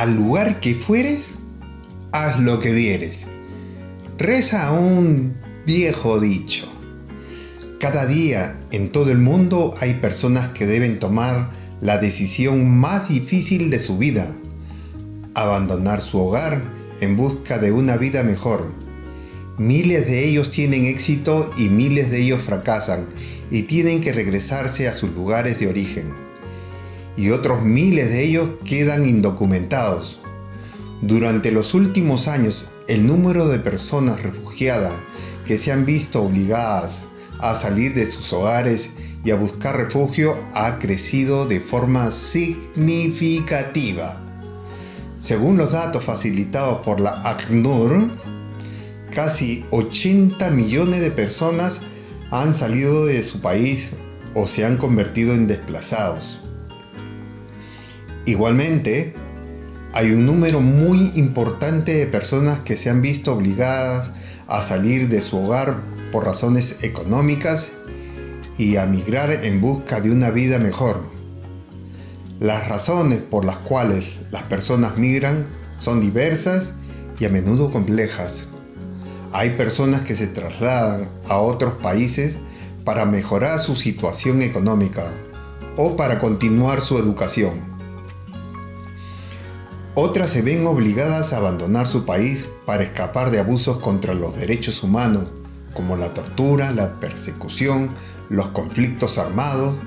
Al lugar que fueres, haz lo que vieres. Reza un viejo dicho. Cada día en todo el mundo hay personas que deben tomar la decisión más difícil de su vida. Abandonar su hogar en busca de una vida mejor. Miles de ellos tienen éxito y miles de ellos fracasan y tienen que regresarse a sus lugares de origen y otros miles de ellos quedan indocumentados. Durante los últimos años, el número de personas refugiadas que se han visto obligadas a salir de sus hogares y a buscar refugio ha crecido de forma significativa. Según los datos facilitados por la ACNUR, casi 80 millones de personas han salido de su país o se han convertido en desplazados. Igualmente, hay un número muy importante de personas que se han visto obligadas a salir de su hogar por razones económicas y a migrar en busca de una vida mejor. Las razones por las cuales las personas migran son diversas y a menudo complejas. Hay personas que se trasladan a otros países para mejorar su situación económica o para continuar su educación. Otras se ven obligadas a abandonar su país para escapar de abusos contra los derechos humanos, como la tortura, la persecución, los conflictos armados,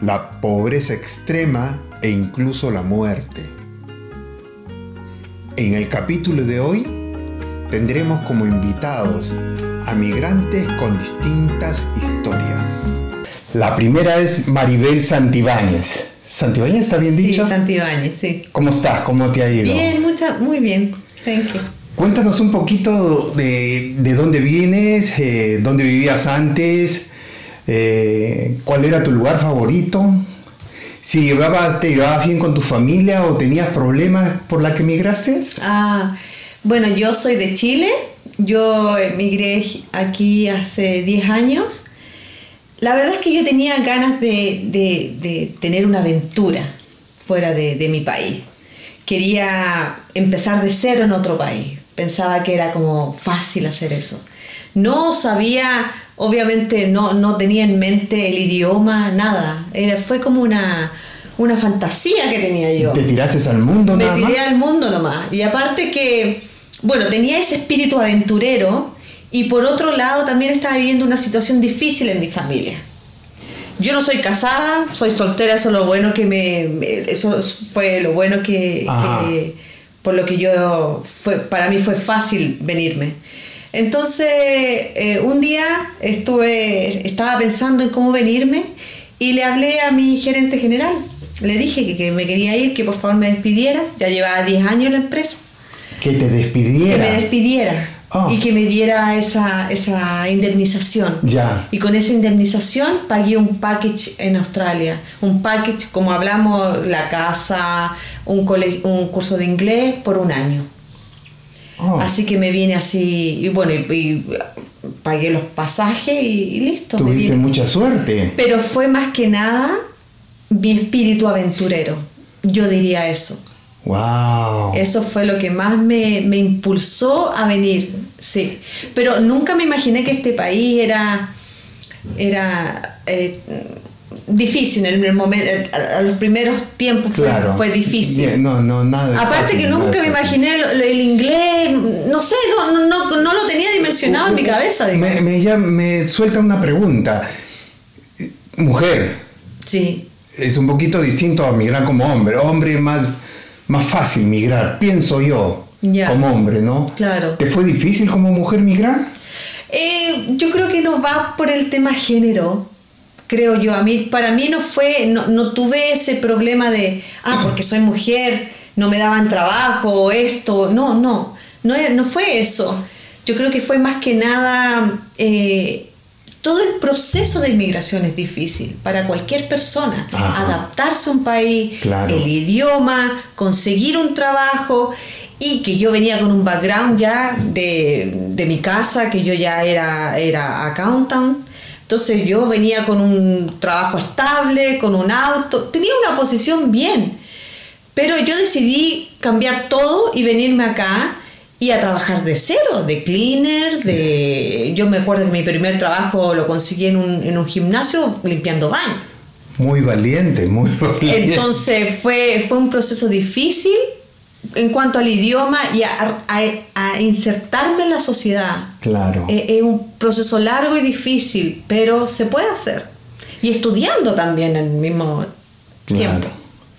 la pobreza extrema e incluso la muerte. En el capítulo de hoy tendremos como invitados a migrantes con distintas historias. La primera es Maribel Santibáñez. ¿Santibáñez está bien dicho? Sí, Santibáñez, sí. ¿Cómo estás? ¿Cómo te ha ido? Bien, mucha, muy bien. Thank you. Cuéntanos un poquito de, dónde vienes, eh, dónde vivías antes, eh, cuál era tu lugar favorito, si llevabas, te llevabas bien con tu familia o tenías problemas por la que migraste. Ah, bueno, yo soy de Chile, yo emigré aquí hace 10 años la verdad es que yo tenía ganas de, tener una aventura fuera de, mi país. Quería empezar de cero en otro país. Pensaba que era como fácil hacer eso. No sabía, obviamente no, no tenía en mente el idioma, nada. Era, fue como una, una fantasía que tenía yo. ¿Te tiraste al mundo Me tiré al mundo nomás. Y aparte que, bueno, tenía ese espíritu aventurero y por otro lado también estaba viviendo una situación difícil en mi familia. Yo no soy casada, soy soltera, eso lo bueno que me, eso fue lo bueno que, por lo que yo fue para mí fue fácil venirme. Entonces eh, un día estuve estaba pensando en cómo venirme y le hablé a mi gerente general. Le dije que, que me quería ir, que por favor me despidiera. Ya llevaba 10 años en la empresa. Que te despidiera. Que me despidiera. Ah. y que me diera esa, esa indemnización. Ya. Y con esa indemnización pagué un package en Australia. Un package, como hablamos, la casa, un, un curso de inglés por un año. Ah. Así que me viene así, y bueno, y, pagué los pasajes y, listo. Tuviste mucha suerte. Pero fue más que nada mi espíritu aventurero. Yo diría eso. Wow. Eso fue lo que más me, me, impulsó a venir, sí. Pero nunca me imaginé que este país era, era eh, difícil en el momento, a, los primeros tiempos fue, fue difícil. No, no, nada. Aparte que nunca me imaginé el, inglés, no sé, no, no, no, lo tenía dimensionado en mi cabeza. Me, me, me suelta una pregunta. Mujer. Sí. Es un poquito distinto a migrar como hombre. Hombre más más fácil migrar, pienso yo, como hombre, ¿no? Claro. ¿Te fue difícil como mujer migrar? Eh, yo creo que no va por el tema género. creo yo. A mí, para mí no fue, no, no tuve ese problema de, ah, porque soy mujer, no me daban trabajo esto. No, no, no, no fue eso. Yo creo que fue más que nada, eh, todo el proceso de inmigración es difícil para cualquier persona. Ajá. Adaptarse a un país, Claro. el idioma, conseguir un trabajo y que yo venía con un background ya de, de mi casa, que yo ya era, era accountant. Entonces yo venía con un trabajo estable, con un auto, tenía una posición bien. Pero yo decidí cambiar todo y venirme acá y a trabajar de cero, de cleaner, de... Yo me acuerdo que mi primer trabajo lo conseguí en un, en un gimnasio limpiando baños. Muy valiente, muy valiente. Entonces fue, fue un proceso difícil en cuanto al idioma y a, a- a insertarme en la sociedad. Claro. Eh, Es un proceso largo y difícil, pero se puede hacer. Y estudiando también en el mismo Claro. tiempo.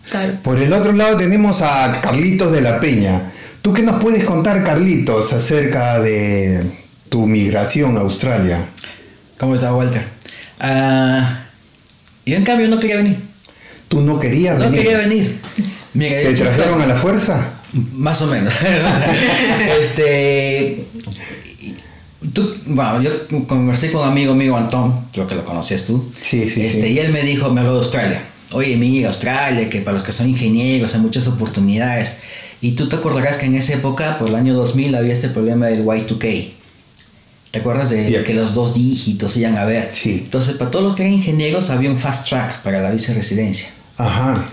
Claro. Por el otro lado tenemos a Carlitos de la Peña. ¿Tú qué nos puedes contar, Carlitos, acerca de tu migración a Australia? ¿Cómo está Walter? Ah, yo en cambio no quería venir. ¿Tú no querías No venir? quería venir. Mira, ¿Te trajeron a la fuerza? Más o menos. este. Tú, bueno, yo conversé con un amigo mío, Antón, creo que lo conocías tú. Sí, sí, Este, sí. Y él me dijo, me habló de Australia. Oye, mira, Australia, que para los que son ingenieros hay muchas oportunidades. Y tú te acordarás que en esa época, por el año 2000, había este problema del Y2K. ¿Te acuerdas de Sí. que los dos dígitos iban a ver? Sí. Entonces, para todos los que eran ingenieros, había un fast track para la visa de residencia. Ajá.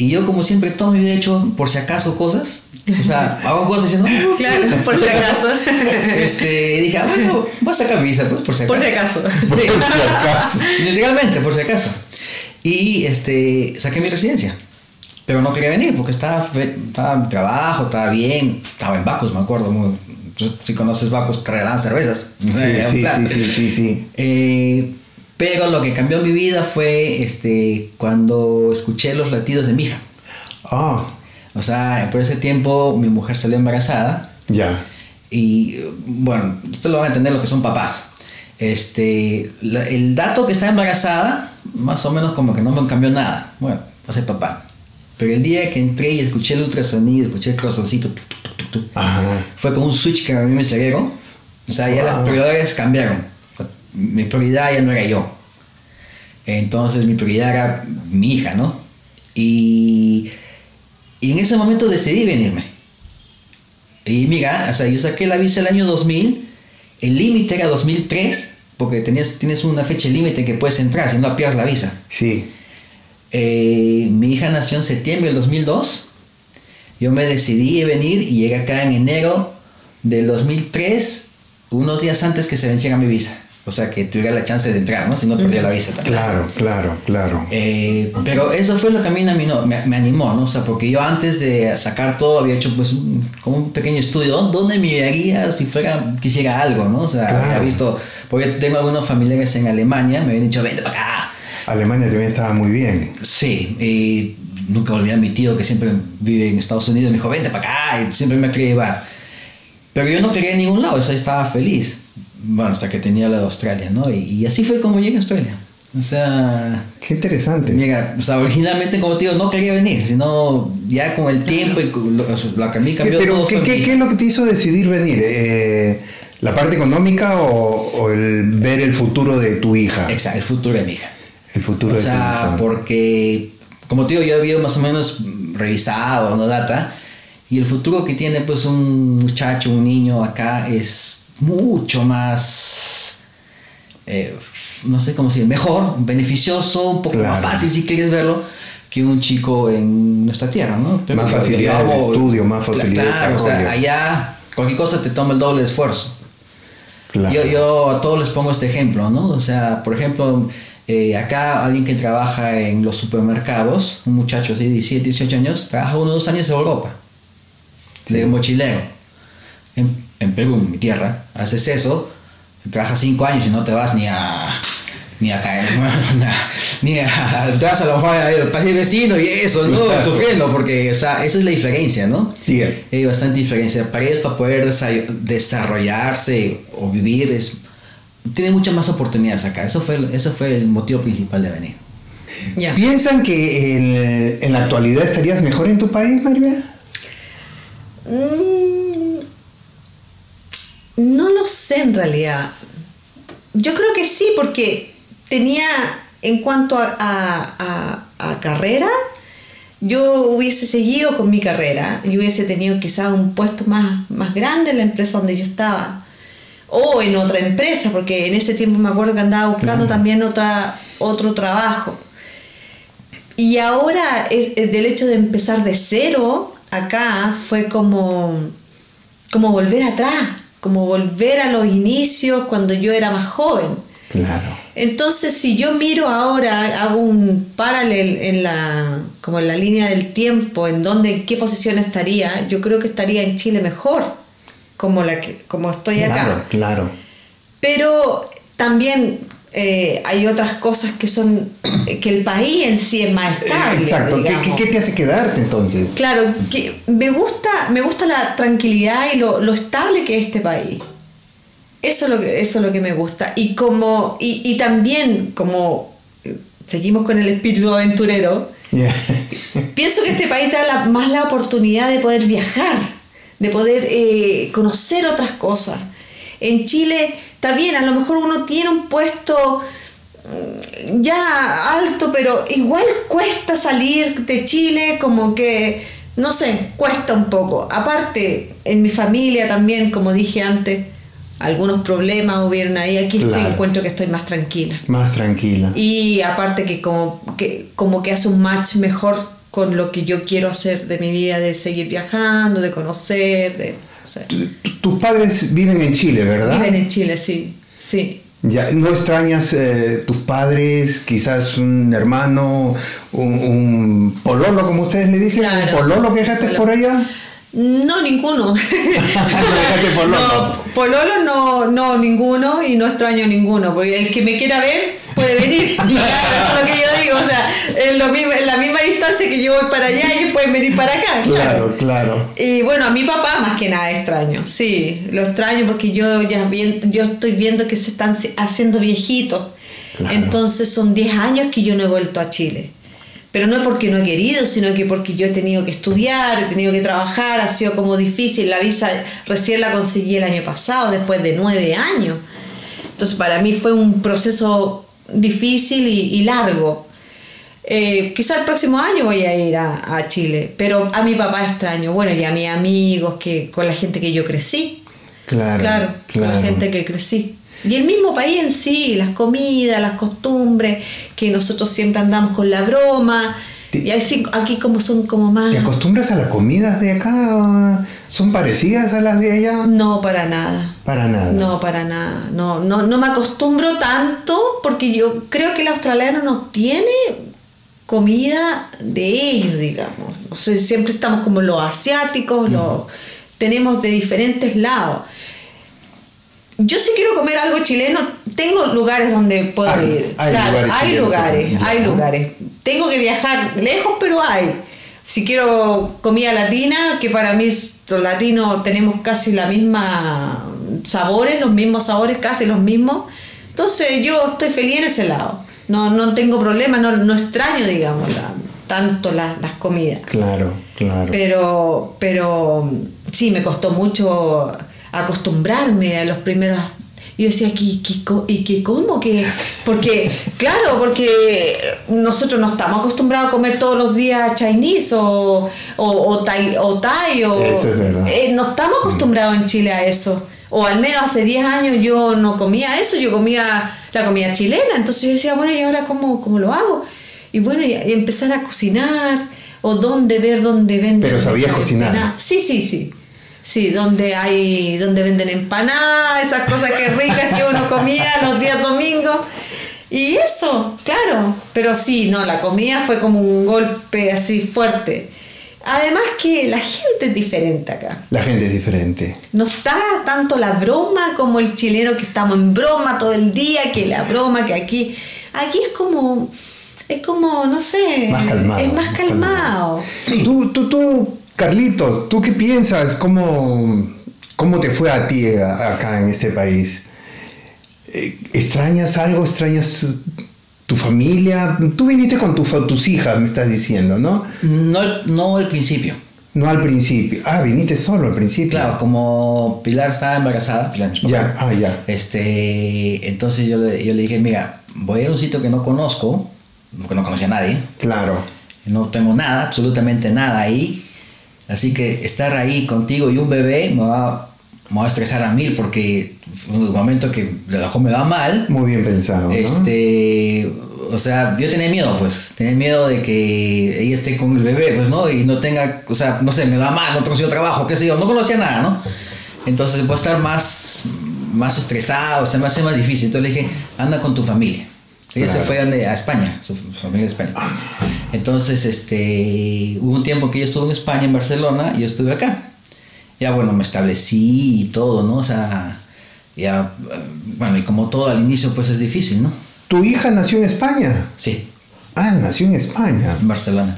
Y yo, como siempre, toda mi vida he hecho por si acaso cosas. O sea, hago cosas diciendo. "No, Claro, por si acaso. Este, dije, ah, bueno, voy a sacar visa, pues, por si acaso. Por si acaso. Sí. Por si acaso. Literalmente, por si acaso. Y este, saqué mi residencia. Pero no quería venir porque estaba, fe- estaba en trabajo, estaba bien. Estaba en Bacos, me acuerdo. Muy, si conoces Bacos, traerán cervezas. Sí, sí, plan. sí, sí, sí. Eh, pero lo que cambió mi vida fue este, cuando escuché los latidos de mi hija. Ah, O sea, por ese tiempo mi mujer salió embarazada ya. y bueno, ustedes lo van a entender lo que son papás. Este, la- el dato que está embarazada, más o menos como que no me cambió nada. Bueno, va a ser papá. Pero el día que entré y escuché el ultrasonido, escuché el corazoncito, fue como un switch que a mí me cerebro. O sea, ya las prioridades cambiaron. Mi prioridad ya no era yo. Entonces mi prioridad era mi hija, ¿no? Y, y en ese momento decidí venirme. Y mira, o sea, yo saqué la visa el año 2000, el límite era 2003, porque tenías, tienes una fecha límite que puedes entrar, si no pierdes la visa. Sí. Eh, mi hija nació en septiembre del 2002. Yo me decidí venir y llegué acá en enero del 2003, unos días antes que se venciera mi visa. O sea, que tuviera la chance de entrar, ¿no? Si no perdía la visa también. Claro, claro, claro. Eh, pero eso fue lo que a mí me, animó- me, animó, ¿no? O sea, porque yo antes de sacar todo había hecho pues un- como un pequeño estudio. ¿Dó- ¿Dónde me iría si fuera, quisiera algo, ¿no? O sea, Claro. había visto, porque tengo algunos familiares en Alemania, me habían dicho, vente para acá. Alemania también estaba muy bien. Sí, y nunca olvidé a mi tío que siempre vive en Estados Unidos, me dijo, vente para acá, y siempre me quería llevar. Pero yo no quería en ningún lado, o sea, estaba feliz. Bueno, hasta que tenía la de Australia, ¿no? Y, y así fue como llegué a Australia. O sea, Qué interesante. mira, o sea, originalmente, como digo, no quería venir, sino ya con el tiempo y con lo, lo que a mí cambió Pero, todo ¿qué, qué- qué es lo que te hizo decidir venir? Eh, ¿La parte económica o, o el ver el futuro de tu hija? Exacto, el futuro de mi hija. El futuro O de sea, hija. porque, como te digo, yo había más o menos revisado, ¿no? Data, y el futuro que tiene, pues, un muchacho, un niño acá es mucho más, eh, no sé cómo decir, mejor, beneficioso, un poco Claro. más fácil si quieres verlo, que un chico en nuestra tierra, ¿no? Más facilidad de estudio, más facilidad de Claro, o sea, allá cualquier cosa te toma el doble de esfuerzo. Claro. Yo, yo a todos les pongo este ejemplo, ¿no? O sea, por ejemplo, eh, acá alguien que trabaja en los supermercados, un muchacho de 17, 18 años, trabaja uno o dos años en Europa, de mochilero. En, en Perú, en mi tierra, haces eso, trabajas 5 años y no te vas ni a... Ni a caer, ni a, te vas a lo mejor al país vecino y eso, ¿no? Claro. Sufriendo, porque o sea, esa es la diferencia, ¿no? Sí. Hay bastante diferencia. Para ellos, para poder desa- desarrollarse o vivir, es tiene muchas más oportunidades acá. Eso fue, el- eso fue el motivo principal de venir. ¿Piensan que en, en la actualidad estarías mejor en tu país, María? Mm, no lo sé en realidad. Yo creo que sí, porque tenía, en cuanto a, a- a- a carrera, yo hubiese seguido con mi carrera y hubiese tenido quizás un puesto más, más grande en la empresa donde yo estaba. O en otra empresa, porque en ese tiempo me acuerdo que andaba buscando Claro. también otra, otro trabajo. Y ahora es, es del hecho de empezar de cero acá fue como, como volver atrás, como volver a los inicios cuando yo era más joven. Claro. Entonces, si yo miro ahora, hago un paralel en la, como en la línea del tiempo, en dónde, en qué posición estaría, yo creo que estaría en Chile mejor, como la que, como estoy acá. Claro, claro. Pero también eh, hay otras cosas que son que el país en sí es más estable. Exacto. ¿Qué, qué, qué te hace quedarte entonces? Claro, que me gusta, me gusta la tranquilidad y lo, lo estable que es este país. Eso es lo que, eso es lo que me gusta. Y como, y, y también como eh, seguimos con el espíritu aventurero, Yeah. pienso que este país da la- más la oportunidad de poder viajar, de poder eh, conocer otras cosas. En Chile, está bien, a lo mejor uno tiene un puesto mm, ya alto, pero igual cuesta salir de Chile, como que, no sé, cuesta un poco. Aparte, en mi familia también, como dije antes, algunos problemas hubieron ahí. Aquí estoy, encuentro que estoy más tranquila. Más tranquila. Y aparte que como, que como que hace un match mejor con lo que yo quiero hacer de mi vida, de seguir viajando, de conocer, de... o sea, Tus padres viven en Chile, ¿verdad? viven en Chile, sí, sí. Ya, ¿No extrañas eh, tus padres, quizás un hermano, un, un pololo, como ustedes le dicen? Claro. ¿Un pololo que dejaste Pololo. por allá? No, ninguno. pololo. No, pololo no, no, ninguno y no extraño ninguno, porque el que me quiera ver puede venir. Claro, eso es lo que yo digo, o sea, en, lo mismo, en la misma distancia que yo voy para allá, ellos pueden venir para acá. Claro, claro. Y bueno, a mi papá más que nada extraño, sí, lo extraño porque yo ya bien, yo estoy viendo que se están haciendo viejitos. Claro. Entonces son 10 años que yo no he vuelto a Chile. Pero no porque no he querido, sino que porque yo he tenido que estudiar, he tenido que trabajar, ha sido como difícil. La visa recién la conseguí el año pasado, después de nueve años. Entonces para mí fue un proceso difícil y, y largo. Eh, quizá el próximo año voy a ir a, a Chile, pero a mi papá extraño, bueno, y a mis amigos, que, con la gente que yo crecí. Claro, Claro, con la claro. gente que crecí. Y el mismo país en sí, las comidas, las costumbres, que nosotros siempre andamos con la broma. Te- Y así, aquí como son como más... ¿Te acostumbras a las comidas de acá? ¿Son parecidas a las de allá? No, para nada. Para nada. No, para nada. No, no, no me acostumbro tanto porque yo creo que el australiano no tiene comida de ellos, digamos. O sea, siempre estamos como los asiáticos, los tenemos de diferentes lados. Yo si quiero comer algo chileno, tengo lugares donde puedo Hay- ir. hay Claro, lugares hay lugares, hay ¿no? lugares. Tengo que viajar lejos, pero hay. Si quiero comida latina, que para mí los latinos tenemos casi la misma sabores, los mismos sabores, casi los mismos. Entonces yo estoy feliz en ese lado. No, no tengo problema, no, no extraño, digamos, la- tanto la- las comidas. Claro, claro. Pero, pero sí, me costó mucho acostumbrarme a los primeros. Yo decía, ¿qué, qué ¿y qué cómo? que Porque, claro, porque nosotros no estamos acostumbrados a comer todos los días Chinese o, o, o thai, o, thai, o- Eso es verdad. eh, no estamos acostumbrados en Chile a eso. O al menos hace 10 años yo no comía eso, yo comía la comida chilena. Entonces yo decía, bueno, ¿y ahora cómo, cómo lo hago? Y bueno, y, empezar a cocinar, o dónde ver dónde venden. Pero sabías cocinar. empanadas. Sí, sí, sí. Sí, donde hay, donde venden empanadas, esas cosas que ricas que uno comía los días domingos. Y eso, claro. Pero sí, no, la comida fue como un golpe así fuerte. Además que la gente es diferente acá. La gente es diferente. No está tanto la broma como el chileno que estamos en broma todo el día, que la broma, que aquí. Aquí es como. Es como, no sé. Más calmado. Es más calmado. Sí. Tú, tú, tú, Carlitos, ¿tú qué piensas? ¿Cómo, cómo te fue a ti a- acá en este país? Eh, ¿Extrañas algo? ¿Extrañas tu familia? Tú viniste con tu tus hijas, me estás diciendo, ¿no? No, no al principio. No al principio. Ah, viniste solo al principio. Claro, como Pilar estaba embarazada, Pilar, mi Ya, ah, ya. Este, entonces yo le, yo le dije, mira, voy a ir a un sitio que no conozco, que no conocía a nadie, Claro. no tengo nada, absolutamente nada ahí, así que estar ahí contigo y un bebé me va, me va a estresar a mil porque en un momento que el ojo me va mal, Muy bien pensado, ¿no? este, o sea, yo tenía miedo, pues, tenía miedo de que ella esté con el bebé, pues, ¿no? Y no tenga, o sea, no sé, me va mal, no conocía trabajo, qué sé yo, no conocía nada, ¿no? Entonces voy a estar más, más estresado, se me hace más difícil. Entonces le dije, anda con tu familia. Ella Claro. se fue a España, su, su familia de España. Entonces, este, hubo un tiempo que ella estuvo en España, en Barcelona, y yo estuve acá. Ya, bueno, me establecí y todo, ¿no? O sea, ya, bueno, y como todo al inicio, pues es difícil, ¿no? ¿Tu hija nació en España? Sí, Ah, nació en España. en Barcelona.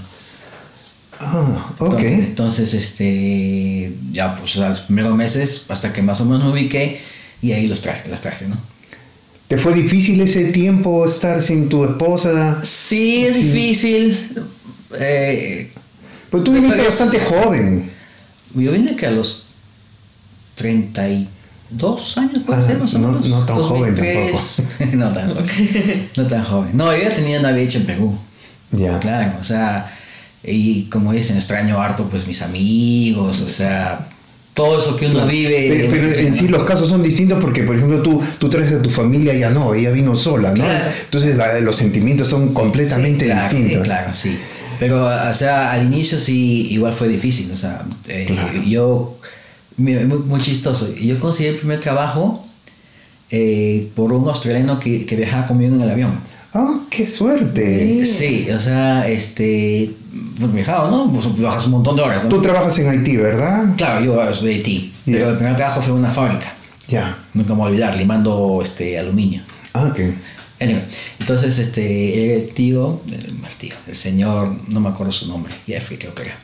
Ah, ok. Entonces, entonces, este, ya pues a los primeros meses, hasta que más o menos me ubiqué, y ahí los traje, las traje, ¿no? ¿Te fue difícil ese tiempo estar sin tu esposa? Sí, es difícil. Eh, Pues tú viniste bastante joven. yo vine que a los 32 años, puede Ah, ser más o no- menos. no tan joven 2003. no tan joven. No tan joven. No, yo ya tenía una hecha en Perú. Ya. Claro, o sea, y como dicen, extraño harto pues mis amigos, o sea, todo eso que uno vive. Pero, pero en sí los casos son distintos porque, por ejemplo, tú, tú traes a tu familia, ya no, ella vino sola, ¿no? Claro. Entonces la- los sentimientos son completamente claro, distintos. sí, claro, sí. Pero, o sea, al inicio sí, igual fue difícil, o sea, eh, Claro. yo, muy, muy chistoso, yo conseguí el primer trabajo eh, por un australiano que, que viajaba conmigo en el avión. ¡Ah, qué suerte! Sí, o sea, este, viajaba, ¿no? Pues un montón de horas, ¿no? Tú trabajas en Haití, ¿verdad? Claro, yo soy de Haití, Ya. pero el primer trabajo fue en una fábrica, Ya. nunca me voy a olvidar, limando este, aluminio. Ah, ok. Anyway, entonces este, el tío, el, tío, el señor, no me acuerdo su nombre, Jeffrey creo que era.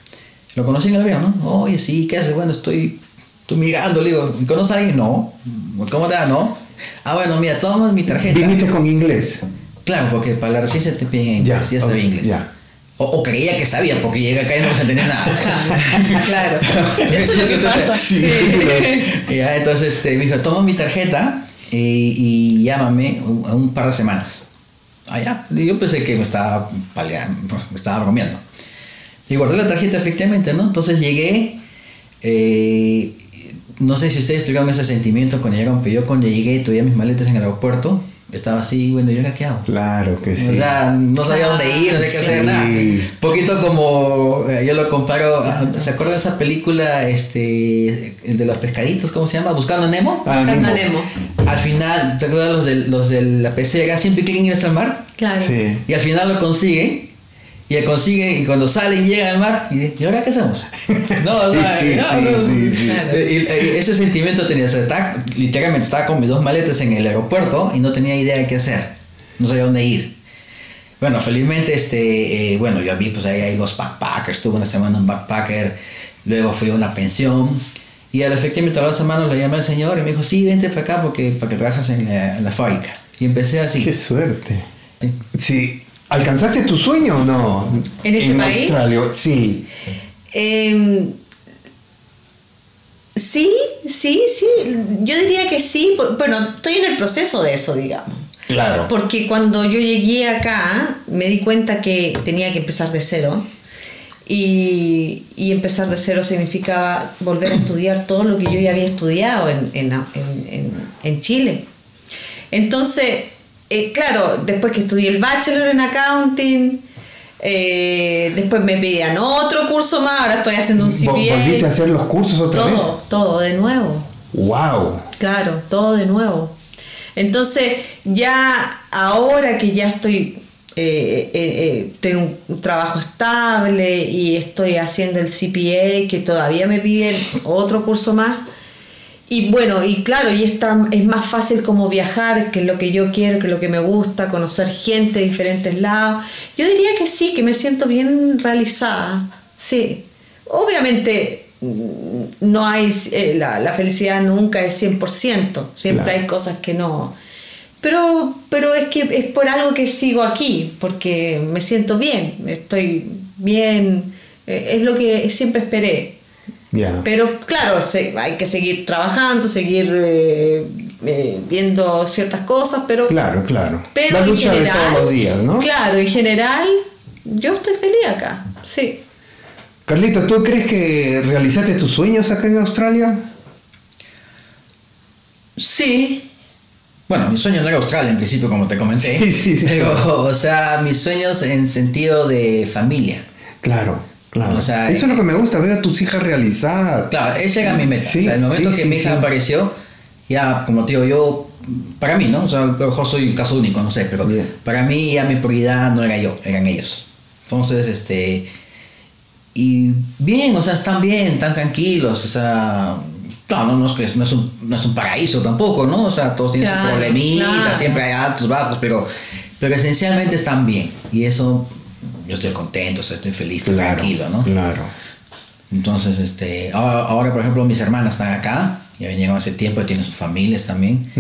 Lo conocí en el avión, ¿no? Oye, sí, ¿qué haces? Bueno, estoy, estoy mirando, le digo, ¿me conoces a alguien? No. ¿Cómo te va? No. Ah, bueno, mira, toma mi tarjeta. ¿Viniste con inglés? Claro, porque para la residencia te piden inglés, Ya, ya, sabía ok, inglés. ya. O, o creía que sabía, porque llegué acá y no se entendía nada. claro. Eso es lo que pasa. Sí. Ya, entonces este, me dijo, toma mi tarjeta y, y llámame un, un par de semanas. Ah, ya. Y Yo pensé que me estaba paleando, me estaba bromeando. Y guardé la tarjeta efectivamente, ¿no? Entonces llegué, eh, no sé si ustedes tuvieron ese sentimiento cuando llegaron, pero yo cuando llegué, tuve mis maletas en el aeropuerto, estaba así, bueno, ¿y ahora qué hago? Claro que sí. O sea, no sabía dónde ir, no sabía qué hacer, Sí. nada. Poquito como, eh, yo lo comparo, ah, ¿se acuerdan de esa película, este, de los pescaditos, ¿cómo se llama? Buscando a Nemo. Ah, Buscando a Nemo. Nemo. Al final, ¿te acuerdas los de, los de la pecera? Siempre quieren irse al mar. Claro. Sí. Y al final lo consigue. Y él consigue, y cuando sale y llega al mar, y dice, ¿y ahora qué hacemos? No, o sea, Sí, no, sí, no, sí, sí. Claro. ese sentimiento tenía, o sea, estaba- literalmente estaba con mis dos maletas en el aeropuerto y no tenía idea de qué hacer, no sabía dónde ir. Bueno, felizmente, este, eh, bueno, yo vi, pues ahí hay los backpackers, estuve una semana en un backpacker, luego fui a una pensión, y al efectivamente a las semanas le llamé al señor y me dijo, sí, vente para acá porque, para que trabajas en la, en la fábrica. Y empecé así. Qué suerte. Sí. ¿Alcanzaste tu sueño o no? ¿En este país? Australia, sí. Em, sí, sí, sí. Yo diría que sí. Bueno, estoy en el proceso de eso, digamos. Claro. Porque cuando yo llegué acá, me di cuenta que tenía que empezar de cero. Y, y empezar de cero significaba volver a estudiar todo lo que yo ya había estudiado en, en, en- en- en Chile. Entonces, eh, claro, después que estudié el bachelor en accounting, eh, después me pedían otro curso más, ahora estoy haciendo un CPA. ¿Volviste a hacer los cursos otra todo, todo de nuevo. vez? ¡Wow! Claro, todo de nuevo. Entonces, ya ahora que ya estoy, eh, eh, eh, tengo un trabajo estable y estoy haciendo el CPA, que todavía me piden otro curso más. Y bueno, y claro, y está, es más fácil como viajar, que es lo que yo quiero, que es lo que me gusta, conocer gente de diferentes lados. Yo diría que sí, que me siento bien realizada. Sí. Obviamente mm, no hay, eh, la, la felicidad nunca es 100%, siempre Claro. hay cosas que no. Pero, pero es que es por algo que sigo aquí, porque me siento bien, estoy bien, eh, es lo que siempre esperé. Pero claro, se- hay que seguir trabajando, seguir eh, eh, viendo ciertas cosas, pero, Claro, claro. pero La en de general, todos los días, ¿no? Claro, en general, yo estoy feliz acá, sí. Carlitos, ¿tú crees que realizaste tus sueños acá en Australia? Sí. Bueno, mi sueño no era Australia en principio, como te comenté. Sí, sí, sí. Pero, o sea, mis sueños en sentido de familia. Claro, claro. O sea, Eso es lo que me gusta, ver a tus hijas realizadas. Claro, esa era mi meta. Sí, o sea, el momento sí, que sí, mi hija sí. apareció, ya, como te digo, yo, para mí, ¿no? O sea, a lo mejor soy un caso único, no sé, pero Bien. para mí ya mi prioridad no era yo, eran ellos. Entonces, este. Y bien, o sea, están bien, están tranquilos, o sea. Claro, no, no es, que- no es, un, no es un paraíso tampoco, ¿no? O sea, todos tienen sus Claro, problemitas, claro. siempre hay altos, bajos, pero, pero esencialmente están bien. Y eso, yo estoy contento, o sea, estoy feliz, estoy Claro, tranquilo, ¿no? Claro. Entonces, este, ahora, ahora, por ejemplo, mis hermanas están acá, ya vinieron hace tiempo, tienen sus familias también.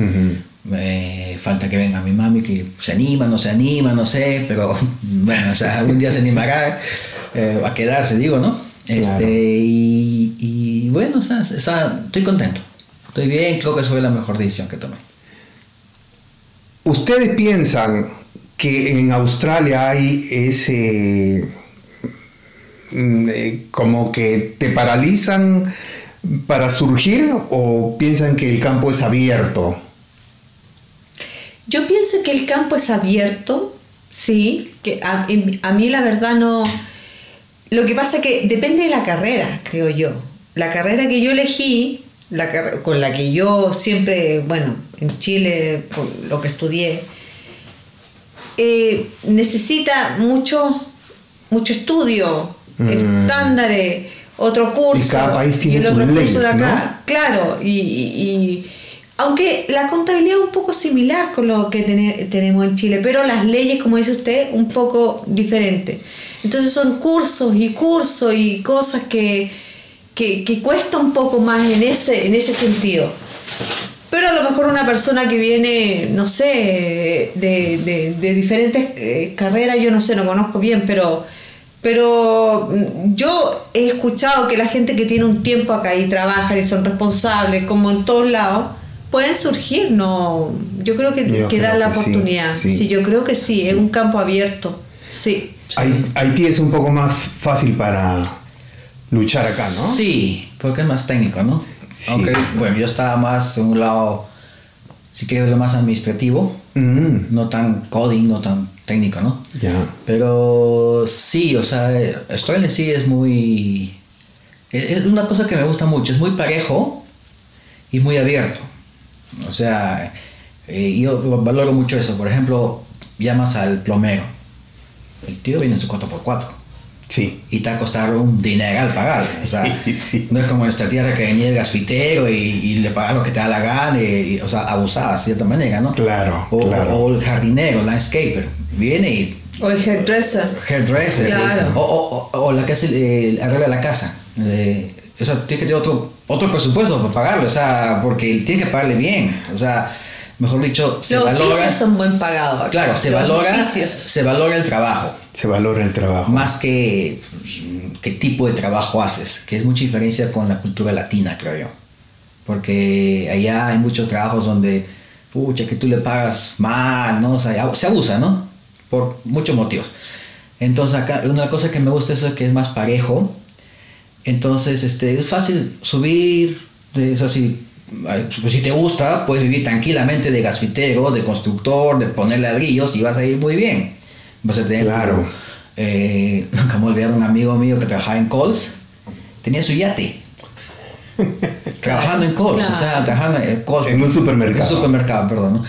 Eh, falta que venga mi mami, que se anima, no se anima, no sé, pero bueno, o sea, algún día se animará eh, a quedarse, digo, ¿no? Este, Claro. y, y bueno, o sea, o sea, estoy contento, estoy bien, creo que esa fue la mejor decisión que tomé. ¿Ustedes piensan que en Australia hay ese... mm, eh, como que te paralizan para surgir o piensan que el campo es abierto? Yo pienso que el campo es abierto, sí, que a, mí la verdad no... Lo que pasa que depende de la carrera, creo yo. La carrera que yo elegí, la con la que yo siempre, bueno, en Chile, por lo que estudié, eh, necesita mucho, mucho estudio, Mm. estándares, otro curso. Y cada país tiene el sus otro curso leyes, de acá. ¿no? Claro, y, y- y- aunque la contabilidad es un poco similar con lo que tene- tenemos en Chile, pero las leyes, como dice usted, un poco diferentes. Entonces son cursos y cursos y cosas que, que, que cuesta un poco más en ese, en ese sentido. Pero a lo mejor una persona que viene, no sé, de, de- de diferentes eh, carreras, yo no sé, no conozco bien, pero, pero mm, yo he escuchado que la gente que tiene un tiempo acá y trabajan y son responsables, como en todos lados, pueden surgir, no yo creo que, Yo que creo dan la que sí, oportunidad. sí. Sí, yo creo que sí, es un campo abierto. Sí. Haití es un poco más fácil para luchar acá, ¿no? Sí, porque es más técnico, ¿no? Sí. Aunque, bueno, yo estaba más en un lado, si quieres verlo más administrativo, Mm, no tan coding, no tan técnico, ¿no? ya. Pero sí, o sea, Australia en sí es muy... Es es una cosa que me gusta mucho, es muy parejo y muy abierto. O sea, eh, yo valoro mucho eso. Por ejemplo, llamas al plomero. El tío viene en su 4x4 Sí. y te va a costar un dineral pagar. O sea, Sí, sí. no es como en esta tierra que venía el gasfitero y, y le pagas lo que te da la gana, y, y, o sea, abusada de cierta manera, ¿no? Claro, O, claro. o el jardinero, el landscaper, viene y O el hairdresser. hairdresser, Claro. o, o, o- o la que hace el, el arregla la casa. Eh, o sea, tiene que tener otro, otro presupuesto para pagarle, o sea, porque tiene que pagarle bien. O sea, mejor dicho, se Los valora. son buen pagados. Claro, se Los valora, oficios. se valora el trabajo Se valora el trabajo. más que qué tipo de trabajo haces, que es mucha diferencia con la cultura latina, creo yo. Porque allá hay muchos trabajos donde, pucha, que tú le pagas mal, ¿no? O sea, se abusa, ¿no? Por muchos motivos. Entonces acá, una cosa que me gusta es que es más parejo. Entonces, este, es fácil subir, de, o sea, si, ay, pues, si te gusta, puedes vivir tranquilamente de gasfitero, de constructor, de poner ladrillos y vas a ir muy bien. Vas a tener tu- Claro. eh, nunca me olvidar un amigo mío que trabajaba en Coles, tenía su yate. trabajando en Coles, o sea, trabajando en Coles. En un supermercado. En un supermercado, perdón. ¿no?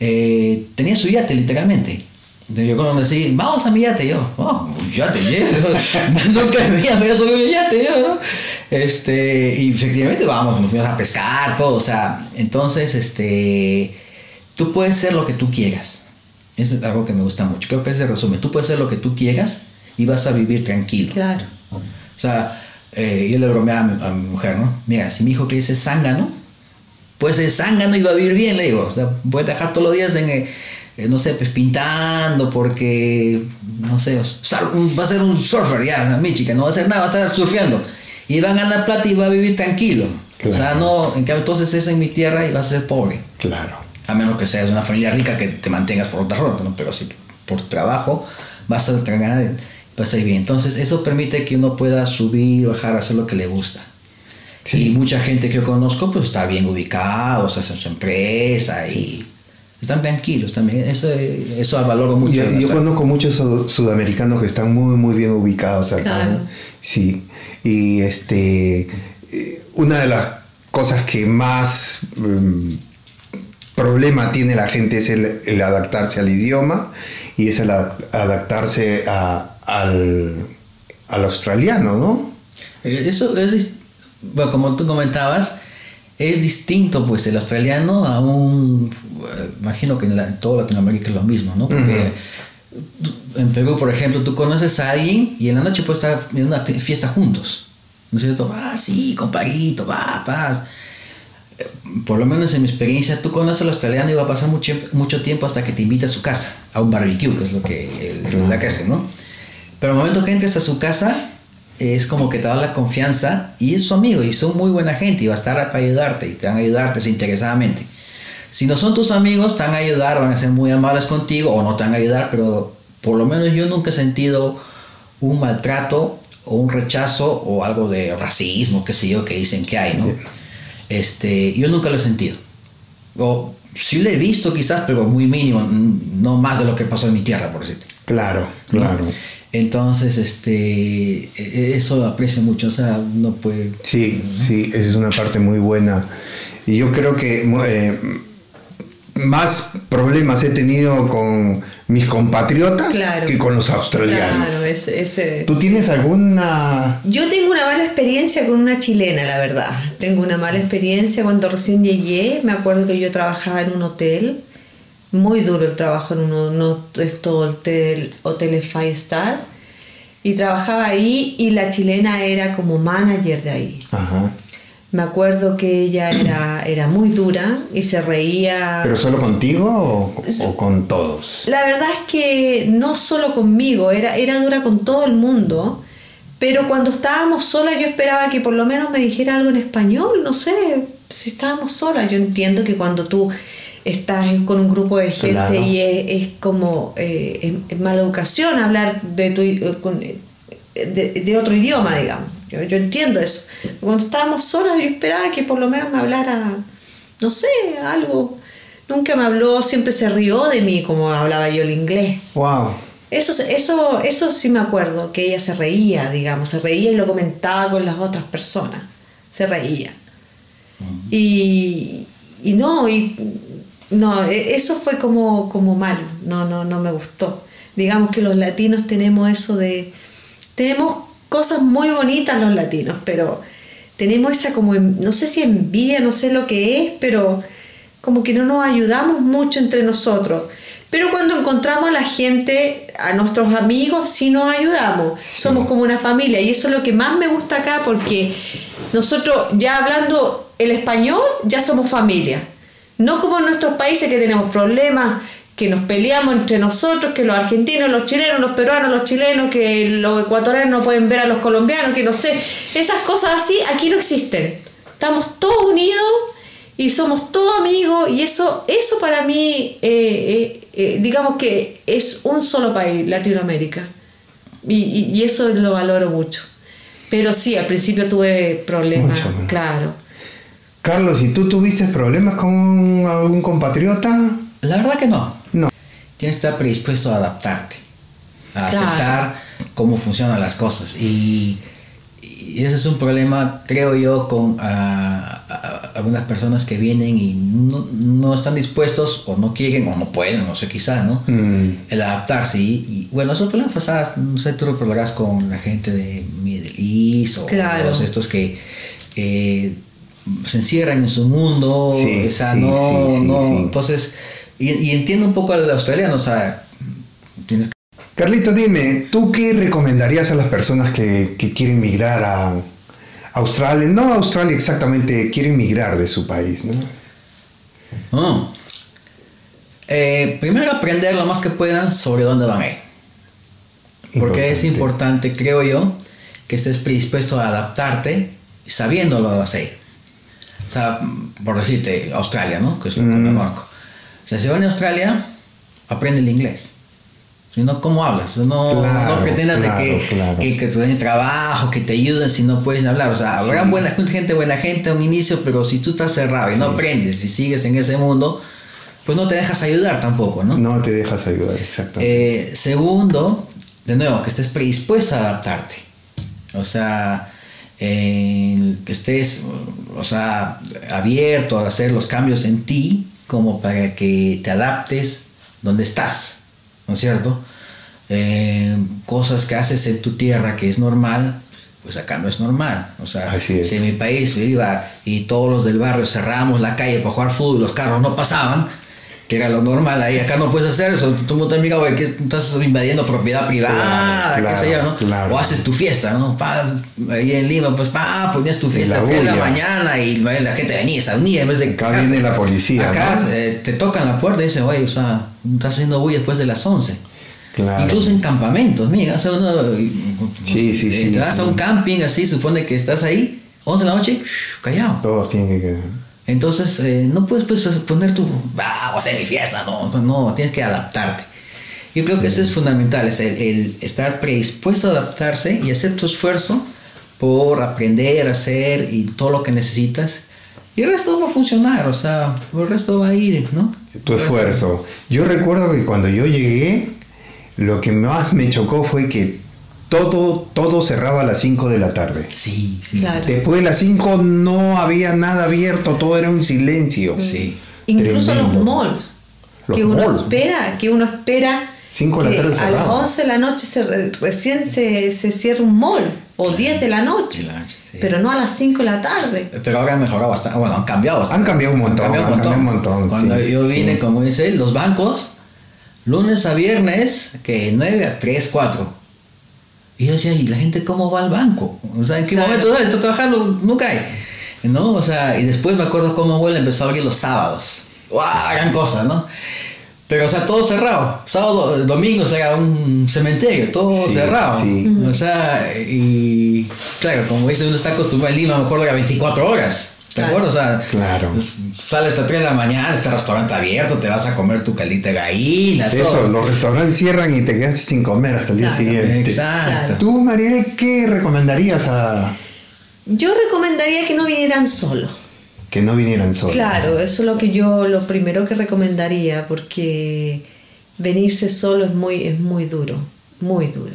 Eh, tenía su yate, literalmente. Entonces yo cuando decía, vamos a mi yate, yo, oh, un yate, yeah. nunca me había subido un yate, yo, ¿no? Este, y efectivamente vamos, nos fuimos a pescar, todo, o sea, entonces, este, tú puedes ser lo que tú quieras. Eso es algo que me gusta mucho. Creo que ese resumen. Tú puedes ser lo que tú quieras y vas a vivir tranquilo. Claro. O sea, eh, yo le bromeaba a mi, a mi mujer, ¿no? Mira, si mi hijo quiere ser zángano, puede ser zángano y va a vivir bien, le digo. O sea, puede dejar todos los días en, eh, no sé, pues pintando porque, no sé, va a ser un surfer ya, mi chica, no va a hacer nada, va a estar surfeando. Y va a ganar plata y va a vivir tranquilo. O sea, no, en cambio, entonces eso en mi tierra y vas a ser pobre. Claro. A menos que seas una familia rica que te mantengas por otra ruta, ¿no? Pero si por trabajo vas a ganar, vas a ir bien. Entonces, eso permite que uno pueda subir, bajar, hacer lo que le gusta. Y mucha gente que yo conozco, pues está bien ubicado, o sea, en su empresa y están tranquilos también. Eso, eso valoro mucho. Yo, conozco muchos sudamericanos que están muy, muy bien ubicados acá. Sí. Y este, eh, una de las cosas que más mm, problema tiene la gente es el, adaptarse al idioma y es el adaptarse al, al australiano, ¿no? Eh, eso es bueno, como tú comentabas, es distinto pues el australiano a un, eh, imagino que en, toda Latinoamérica es lo mismo, ¿no? Porque en Perú, por ejemplo, tú conoces a alguien y en la noche puedes estar en una fiesta juntos, ¿no es cierto? Ah, sí, compadrito, va, paz. Por lo menos en mi experiencia, tú conoces al australiano y va a pasar mucho, mucho tiempo hasta que te invita a su casa, a un barbecue, que es lo que el, la que hace, ¿no? Pero al momento que entres a su casa, es como que te da la confianza y es su amigo y son muy buena gente y va a estar para ayudarte y te van a ayudarte desinteresadamente. Si no son tus amigos, te van a ayudar, van a ser muy amables contigo o no te van a ayudar, pero por lo menos yo nunca he sentido un maltrato o un rechazo o algo de racismo, qué sé yo, que dicen que hay, ¿no? Este, yo nunca lo he sentido. O sí lo he visto quizás, pero muy mínimo, no más de lo que pasó en mi tierra, por decirte. Claro, claro. Entonces, este, e, e, eso aprecio mucho, o sea, no puede... Sí, sí, esa es una parte muy buena. Y yo creo que eh, más problemas he tenido con mis compatriotas que con los australianos. Claro, ese, ¿Tú tienes alguna...? Yo tengo una mala experiencia con una chilena, la verdad. Tengo una mala experiencia cuando recién llegué. Me acuerdo que yo trabajaba en un hotel muy duro el trabajo en uno, de estos hotel, hoteles Five Star. Y trabajaba ahí y la chilena era como manager de ahí. Me acuerdo que ella era, era muy dura y se reía. ¿Pero solo contigo o, con todos? La verdad es que no solo conmigo, era, era dura con todo el mundo. Pero cuando estábamos solas yo esperaba que por lo menos me dijera algo en español, no sé, si estábamos solas. Yo entiendo que cuando tú estás con un grupo de gente y es, como eh, es, mala educación hablar de, tu, eh, eh, de, otro idioma, digamos. Yo, yo, entiendo eso. Cuando estábamos solas yo esperaba que por lo menos me hablara, no sé, algo. Nunca me habló, siempre se rió de mí como hablaba yo el inglés. Wow. Eso, eso, eso sí me acuerdo, que ella se reía, digamos, se reía y lo comentaba con las otras personas. Se reía. Y, y no, y no, e, eso fue como, como malo, no, no, no me gustó. Digamos que los latinos tenemos eso de... Tenemos cosas muy bonitas los latinos, pero tenemos esa como, no sé si envidia, no sé lo que es, pero como que no nos ayudamos mucho entre nosotros. Pero cuando encontramos a la gente, a nuestros amigos, sí nos ayudamos. Somos como una familia y eso es lo que más me gusta acá porque nosotros ya hablando el español, ya somos familia. No como en nuestros países que tenemos problemas, que nos peleamos entre nosotros, que los argentinos, los chilenos, los peruanos, los chilenos, que los ecuatorianos no pueden ver a los colombianos, que no sé. Esas cosas así aquí no existen. Estamos todos unidos y somos todos amigos y eso, eso para mí, eh, eh, eh, digamos que es un solo país, Latinoamérica. Y, y, eso lo valoro mucho. Pero sí, al principio tuve problemas, claro. Carlos, ¿y tú tuviste problemas con algún compatriota? La verdad que no. No. Tienes que estar predispuesto a adaptarte, a aceptar cómo funcionan las cosas. Y, ese es un problema, creo yo, con algunas personas que vienen y no, están dispuestos o no quieren o no pueden, no sé, quizá, ¿no? Mm. El adaptarse. Y, bueno, esos problemas pasados, no sé, tú lo probarás con la gente de Middle East o todos estos que... Eh, se encierran en su mundo, o sea, no, no, entonces, y, entiendo un poco al australiano, o sea, tienes Carlito, dime, ¿tú qué recomendarías a las personas que, quieren migrar a Australia? No a Australia exactamente, quieren migrar de su país, ¿no? Eh, primero aprender lo más que puedan sobre dónde van a ir. Porque es importante, creo yo, que estés predispuesto a adaptarte sabiéndolo hacer. O sea, por decirte, Australia, ¿no? Que es lo que Mm. conozco. O sea, si van a Australia, aprende el inglés. Si no, ¿cómo hablas? No, Claro, no pretendas claro, de que, claro. que, que te den trabajo, que te ayuden si no puedes hablar. O sea, habrá Sí. buena gente, buena gente a un inicio, pero si tú estás cerrado y no aprendes y sigues en ese mundo, pues no te dejas ayudar tampoco, ¿no? No te dejas ayudar, exactamente. Eh, segundo, de nuevo, que estés predispuesto a adaptarte. O sea, eh, que estés, o sea, abierto a hacer los cambios en ti como para que te adaptes donde estás, ¿no es cierto? Eh, cosas que haces en tu tierra que es normal, pues acá no es normal. O sea, Así si en mi país iba y todos los del barrio cerramos la calle para jugar fútbol, los carros no pasaban, que era lo normal, ahí acá no puedes hacer eso, tú no te güey, que estás invadiendo propiedad privada, Claro, qué sé yo, ¿no? claro. O haces tu fiesta, ¿no? Pa, ahí en Lima, pues, pa, ponías tu fiesta la las de la mañana y la gente venía, se unía en vez de... Acá viene la policía, Acá ¿no? eh, te tocan la puerta y dicen, oye, o sea, estás haciendo bulla después de las 11. Claro. Incluso en campamentos, mira, o sea, uno, Sí, sí, sí, Te vas a un camping así, supone que estás ahí, 11 de la noche, callado. Todos tienen que quedar. Entonces, eh, no puedes pues, poner tu, ah, o sea, mi fiesta, no, no, tienes que adaptarte. Yo creo que eso es fundamental, es el, el estar predispuesto a adaptarse y hacer tu esfuerzo por aprender, hacer y todo lo que necesitas. Y el resto va a funcionar, o sea, el resto va a ir, ¿no? Tu esfuerzo. Yo recuerdo que cuando yo llegué, lo que más me chocó fue que todo, todo cerraba a las 5 de la tarde. Sí, sí, Claro. Después de las 5 no había nada abierto, todo era un silencio. sí. Incluso Tremendo. los malls. Los que uno malls. espera, que uno espera. Cinco de la tarde A las cerrado. 11 de la noche se re- recién se, se cierra un mall. O 10 de la noche. De la noche, sí. Pero no a las 5 de la tarde. Pero ahora han mejorado bastante, bueno, han cambiado bastante. Han cambiado un montón, han cambiado un montón, Cuando sí, yo vine, sí. como dice él, los bancos, lunes a viernes, que 9 a 3, 4. Y yo decía, ¿y la gente cómo va al banco? O sea, ¿en qué Claro. momento "Ah, está trabajando? Nunca hay. ¿No? O sea, y después me acuerdo cómo abuela empezó a abrir los sábados. ¡Guau! Gran cosa, ¿no? Pero, o sea, todo cerrado. Sábado, domingo, o sea, un cementerio, todo Sí, cerrado. sí. O sea, y claro, como dice, uno está acostumbrado en Lima, me acuerdo que a 24 horas. ¿Te Claro. acuerdas? O sea, Claro. sales a 3 de la mañana, está el restaurante abierto, te vas a comer tu caldita de gallina, Eso, todo. los restaurantes cierran y te quedas sin comer hasta el día Claro. siguiente. Exacto. Tú, Mariel, ¿qué recomendarías a Yo recomendaría que no vinieran solos. que no vinieran solos? Claro, eso es lo que yo, lo primero que recomendaría, porque venirse solo es muy, es muy duro, muy duro.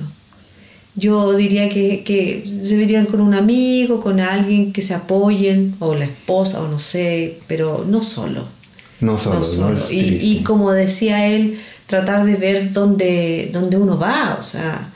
Yo diría que, que se vendrían con un amigo, con alguien que se apoyen, o la esposa, o no sé, pero no solo. No solo, no no, solo. es y, y como decía él, tratar de ver dónde, dónde uno va, o sea,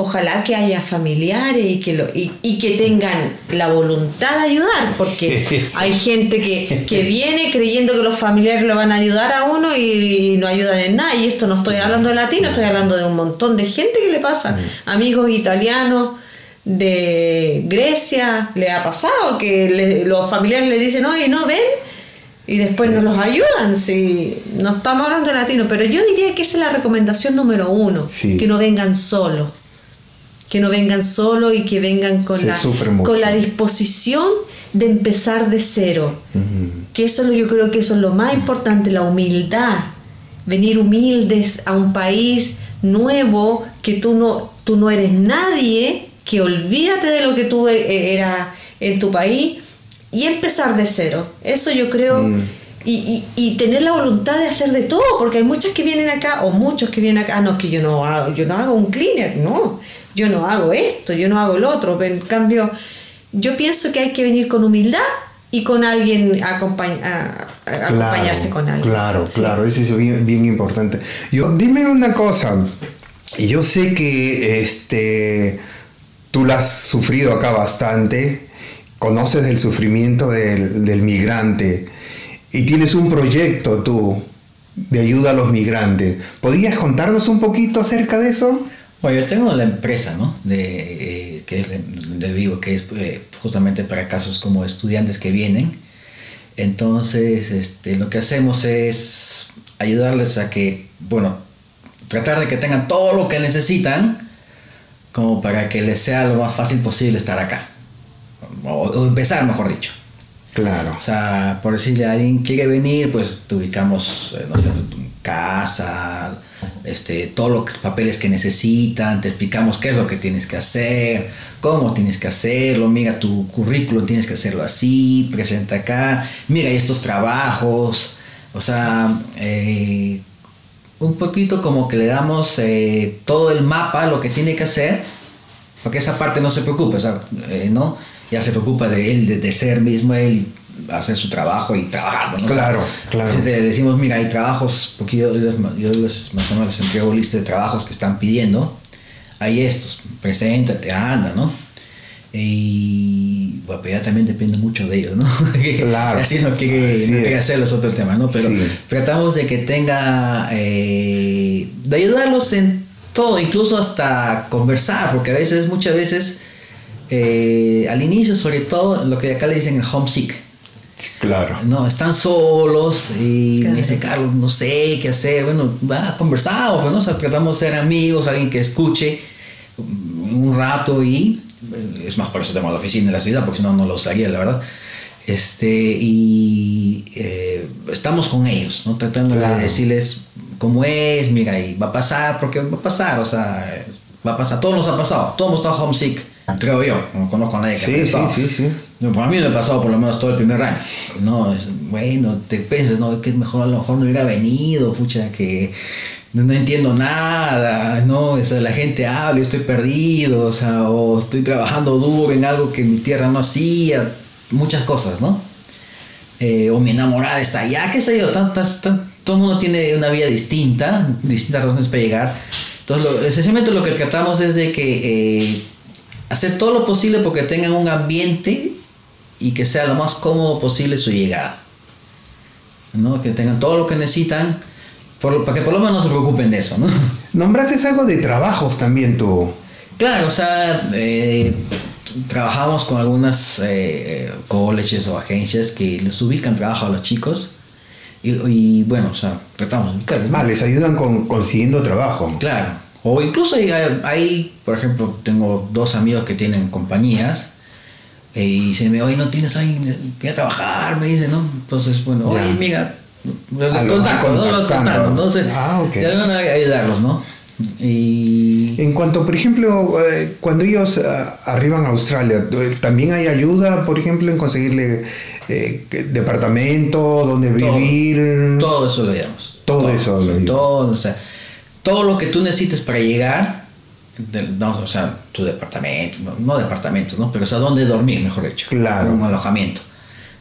ojalá que haya familiares y que, lo, y, y que tengan la voluntad de ayudar, porque hay gente que, que viene creyendo que los familiares lo van a ayudar a uno y, no ayudan en nada, y esto no estoy hablando de latino, estoy hablando de un montón de gente que le pasa, amigos italianos de Grecia, le ha pasado que le- los familiares le dicen, oye, no ven, y después no los ayudan, si no estamos hablando de latino, pero yo diría que esa es la recomendación número uno, Sí. que no vengan solos, que no vengan solos y que vengan con, la, con la disposición de empezar de cero, Ujú. que eso es yo creo que eso es lo más importante, la humildad, venir humildes a un país nuevo, que tú no, tú no eres nadie, que olvídate de lo que tú eh, eras en tu país y empezar de cero. Eso yo creo, Mm. y, y- y tener la voluntad de hacer de todo, porque hay muchas que vienen acá, o muchos que vienen acá, "Ah, no, que yo no hago, yo no hago un cleaner, no, yo no hago esto, yo no hago el otro, en cambio, yo pienso que hay que venir con humildad y con alguien, acompañ- a- a- acompañarse con alguien. Claro, Sí. claro, eso es bien, bien importante. Yo, dime una cosa, yo sé que este, tú la has sufrido acá bastante, conoces el sufrimiento del, del migrante y tienes un proyecto tú de ayuda a los migrantes. ¿Podrías contarnos un poquito acerca de eso? Bueno, yo tengo la empresa, ¿no? De, eh, que es de, Vivo, que es eh, justamente para casos como estudiantes que vienen. Entonces, este, lo que hacemos es ayudarles a que, bueno, tratar de que tengan todo lo que necesitan como para que les sea lo más fácil posible estar acá. O, o empezar, mejor dicho. Claro. O sea, por decirle a alguien quiere venir, pues te ubicamos, eh, no sé, tu casa, este, todos los papeles que necesitan, te explicamos qué es lo que tienes que hacer, cómo tienes que hacerlo, mira tu currículum, tienes que hacerlo así, presenta acá, mira estos trabajos, o sea, eh, un poquito como que le damos eh, todo el mapa, lo que tiene que hacer, porque esa parte no se preocupa, o sea, eh, ¿no? Ya se preocupa de él, de, de ser mismo él, hacer su trabajo y trabajarlo, ¿no? Claro, claro. Entonces te decimos, mira, hay trabajos, porque yo, yo les- más o menos les entrego lista de trabajos que están pidiendo. Hay estos, preséntate, anda, ¿no? Y bueno, pero ya también depende mucho de ellos, ¿no? Claro. Así no quiere, Así no quiere hacerlo, es otro tema, ¿no? Pero Sí. tratamos de que tenga, eh, de ayudarlos en todo, incluso hasta conversar, porque a veces, muchas veces, eh, al inicio sobre todo, lo que acá le dicen el homesick. Claro. No, están solos y Claro. me dice Carlos, no sé qué hacer. Bueno, va, conversamos, pues, ¿no? O sea, tratamos de ser amigos, alguien que escuche un rato y eh, es más por eso tenemos la oficina en la ciudad, porque si no, no lo usaría, la verdad. Este, y eh, estamos con ellos, ¿no? Tratando Claro. de decirles cómo es, mira, y va a pasar, porque va a pasar, o sea, va a pasar, todos nos ha pasado, todos hemos estado homesick, creo yo, no conozco a nadie que Sí, haya sí, estado. sí, sí. No, para mí me ha pasado por lo menos todo el primer año. No, es, bueno, te piensas, no, que mejor a lo mejor no hubiera venido, pucha, que no, no entiendo nada, no, o sea, la gente habla y estoy perdido, o sea, o estoy trabajando duro en algo que mi tierra no hacía, muchas cosas, ¿no? Eh, o mi enamorada está allá, qué sé yo, tantas, tan- todo el mundo tiene una vida distinta, distintas razones para llegar. Entonces, lo- esencialmente lo que tratamos es de que eh, hacer todo lo posible porque tengan un ambiente y que sea lo más cómodo posible su llegada. ¿no? Que tengan todo lo que necesitan por- para que por lo menos no se preocupen de eso, ¿no? Nombraste algo de trabajos también tú. Claro, o sea, eh, trabajamos con algunas eh, colleges o agencias que les ubican trabajo a los chicos y, y, bueno, o sea, tratamos de ubicarlos. ¿no? Ah, les ayudan con consiguiendo trabajo. Claro. O incluso hay, hay, por ejemplo, tengo dos amigos que tienen compañías eh, y dicen, oye, ¿no tienes alguien que a trabajar? Me dicen, ¿no? Entonces, bueno, Ya. oye, mira, les Ah, los contacto, van ¿no? Los contacto. Entonces, Ah, ok. de alguna manera ayudarlos, ¿no? Y... En cuanto, por ejemplo, eh, cuando ellos ah, arriban a Australia, eh, ¿también hay ayuda, por ejemplo, en conseguirle eh, departamento, donde Todo. vivir? Todo eso lo llevamos. Todo eso lo llevamos. Todo, o sea, todo lo que tú necesites para llegar, del- no, o sea, tu departamento, no, departamentos, ¿no? Pero o sea, dónde dormir, mejor dicho. Claro. Un alojamiento.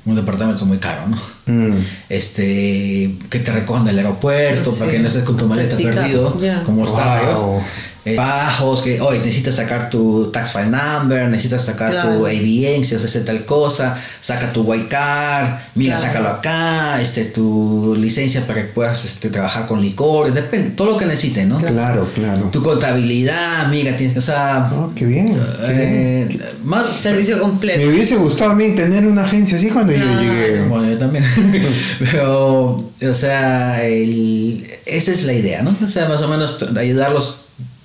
Un departamento muy caro, ¿no? Mm. Este, que te recojan del aeropuerto Sí. para que no estés con tu maleta perdido, ya. como estaba yo. Eh, bajos, que hoy necesitas sacar tu tax file number, necesitas sacar tu Claro. ABN si haces tal cosa, saca tu white card, mira, Claro. sácalo acá, este, tu licencia para que puedas este, trabajar con licor, depende, todo lo que necesiten, ¿no? Claro, claro. Tu contabilidad, amiga, tienes que, o sea, Oh, qué bien. qué eh, bien. más, Servicio Me completo. hubiese gustado a mí tener una agencia así cuando yo llegué. Bueno, yo también. Pero, o sea, el- esa es la idea, ¿no? O sea, más o menos ayudarlos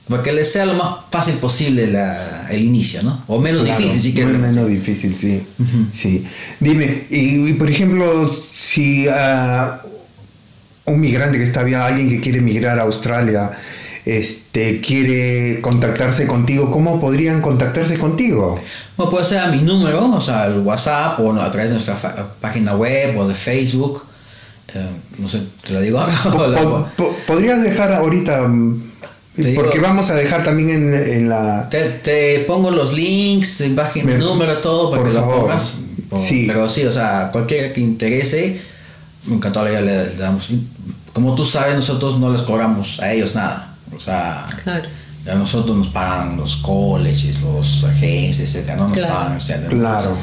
para que les sea lo más fácil posible la- el inicio, ¿no? O menos Claro, difícil, si quieres. menos difícil, sí. sí. Dime, y, y por ejemplo, si ah, un migrante que está bien, alguien que quiere migrar a Australia, este, quiere contactarse contigo, ¿cómo podrían contactarse contigo? Bueno, puede ser a mi número, o sea, el WhatsApp, o a través de nuestra página web o de Facebook. Eh, no sé, te lo digo ahora. la- ¿Podrías dejar ahorita? Digo- Porque vamos a dejar también en, en la... Te, te pongo los links, imagen, Me- número, todo para por que lo favor. pongas. Por- Sí. Pero sí, o sea, cualquiera que interese, encantado ya le, le damos. Como tú sabes, nosotros no les cobramos a ellos nada. O sea, Claro. a nosotros nos pagan los colleges, los agencias, etcétera, no nos Claro. pagan. Claro.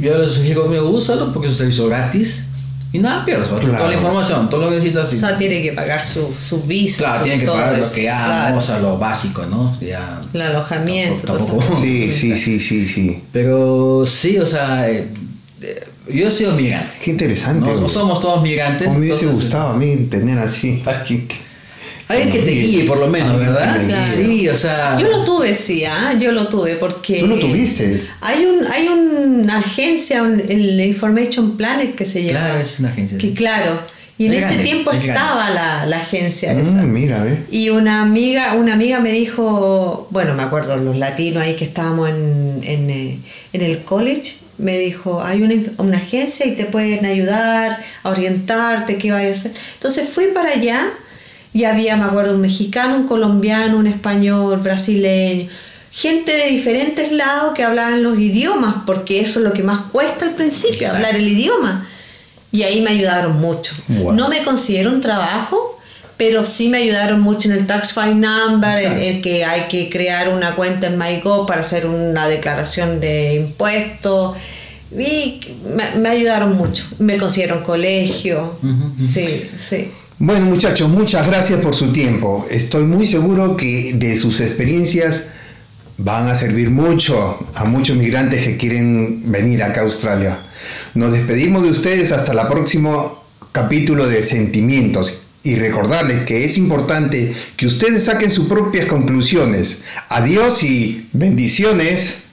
Yo les sugiero, mira, úsalo porque es un servicio gratis. Y nada pierdes, toda la información, todo lo que necesitas. O y- sea, tiene que pagar su, su visa. Claro, su tienen que pagar lo que ya, Claro. o sea, lo básico, ¿no? Ya, El alojamiento. Tampoco- todo eso. Sí, sí, sí, sí, sí. Pero sí, o sea, eh, eh, Yo he sido migrante. Qué interesante. No, somos todos migrantes. Me hubiese entonces, gustado a mí tener así que, Alguien que te guíe, por lo menos, ¿verdad? Sí, o sea. Yo lo tuve, sí, ¿ah? yo lo tuve porque... ¿Tú lo tuviste? Hay, un, hay una agencia, un- el Information Planet que se llama. Claro, es una agencia. Que claro, y en Es ese tiempo estaba la, la agencia esa. Mm, mira, ve. Y una amiga, una amiga me dijo, bueno, me acuerdo los latinos ahí que estábamos en, en, eh, en el college, me dijo, hay una, una agencia y te pueden ayudar a orientarte, qué vaya a hacer. Entonces fui para allá y había, me acuerdo, un mexicano, un colombiano, un español, brasileño, gente de diferentes lados que hablaban los idiomas, porque eso es lo que más cuesta al principio, Exacto. hablar el idioma. Y ahí me ayudaron mucho. Wow. No me considero un trabajo, pero sí me ayudaron mucho en el Tax File Number, en, en que hay que crear una cuenta en MyGo para hacer una declaración de impuestos. Y me, me ayudaron mucho. Me considero un colegio. Sí, sí. Bueno muchachos, muchas gracias por su tiempo. Estoy muy seguro que de sus experiencias van a servir mucho a muchos migrantes que quieren venir acá a Australia. Nos despedimos de ustedes hasta el próximo capítulo de Sentimientos y recordarles que es importante que ustedes saquen sus propias conclusiones. Adiós y bendiciones.